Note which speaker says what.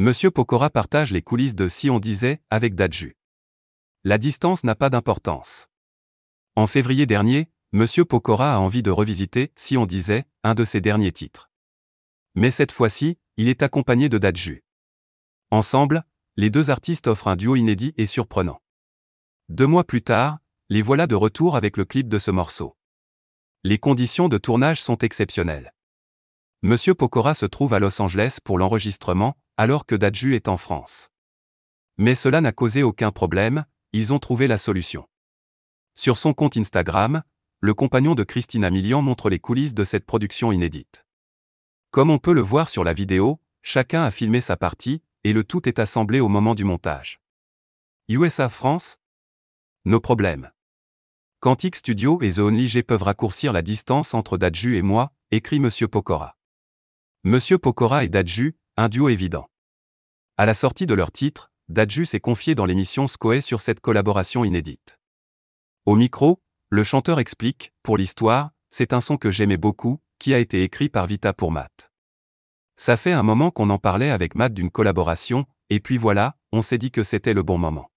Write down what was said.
Speaker 1: Monsieur Pokora partage les coulisses de Si on disait avec Dadju. La distance n'a pas d'importance. En février dernier, Monsieur Pokora a envie de revisiter Si on disait un de ses derniers titres. Mais cette fois-ci, il est accompagné de Dadju. Ensemble, les deux artistes offrent un duo inédit et surprenant. Deux mois plus tard, les voilà de retour avec le clip de ce morceau. Les conditions de tournage sont exceptionnelles. Monsieur Pokora se trouve à Los Angeles pour l'enregistrement, alors que Dadju est en France. Mais cela n'a causé aucun problème, ils ont trouvé la solution. Sur son compte Instagram, le compagnon de Christina Milian montre les coulisses de cette production inédite. Comme on peut le voir sur la vidéo, chacun a filmé sa partie, et le tout est assemblé au moment du montage. USA France Nos problèmes. Quantic Studio et The Only G peuvent raccourcir la distance entre Dadju et moi, écrit Monsieur Pokora. Monsieur Pokora et Dadju, un duo évident. À la sortie de leur titre, Dadju s'est confié dans l'émission Skoé sur cette collaboration inédite. Au micro, le chanteur explique, pour l'histoire, c'est un son que j'aimais beaucoup, qui a été écrit par Vita pour Matt. Ça fait un moment qu'on en parlait avec Matt d'une collaboration, et puis voilà, on s'est dit que c'était le bon moment.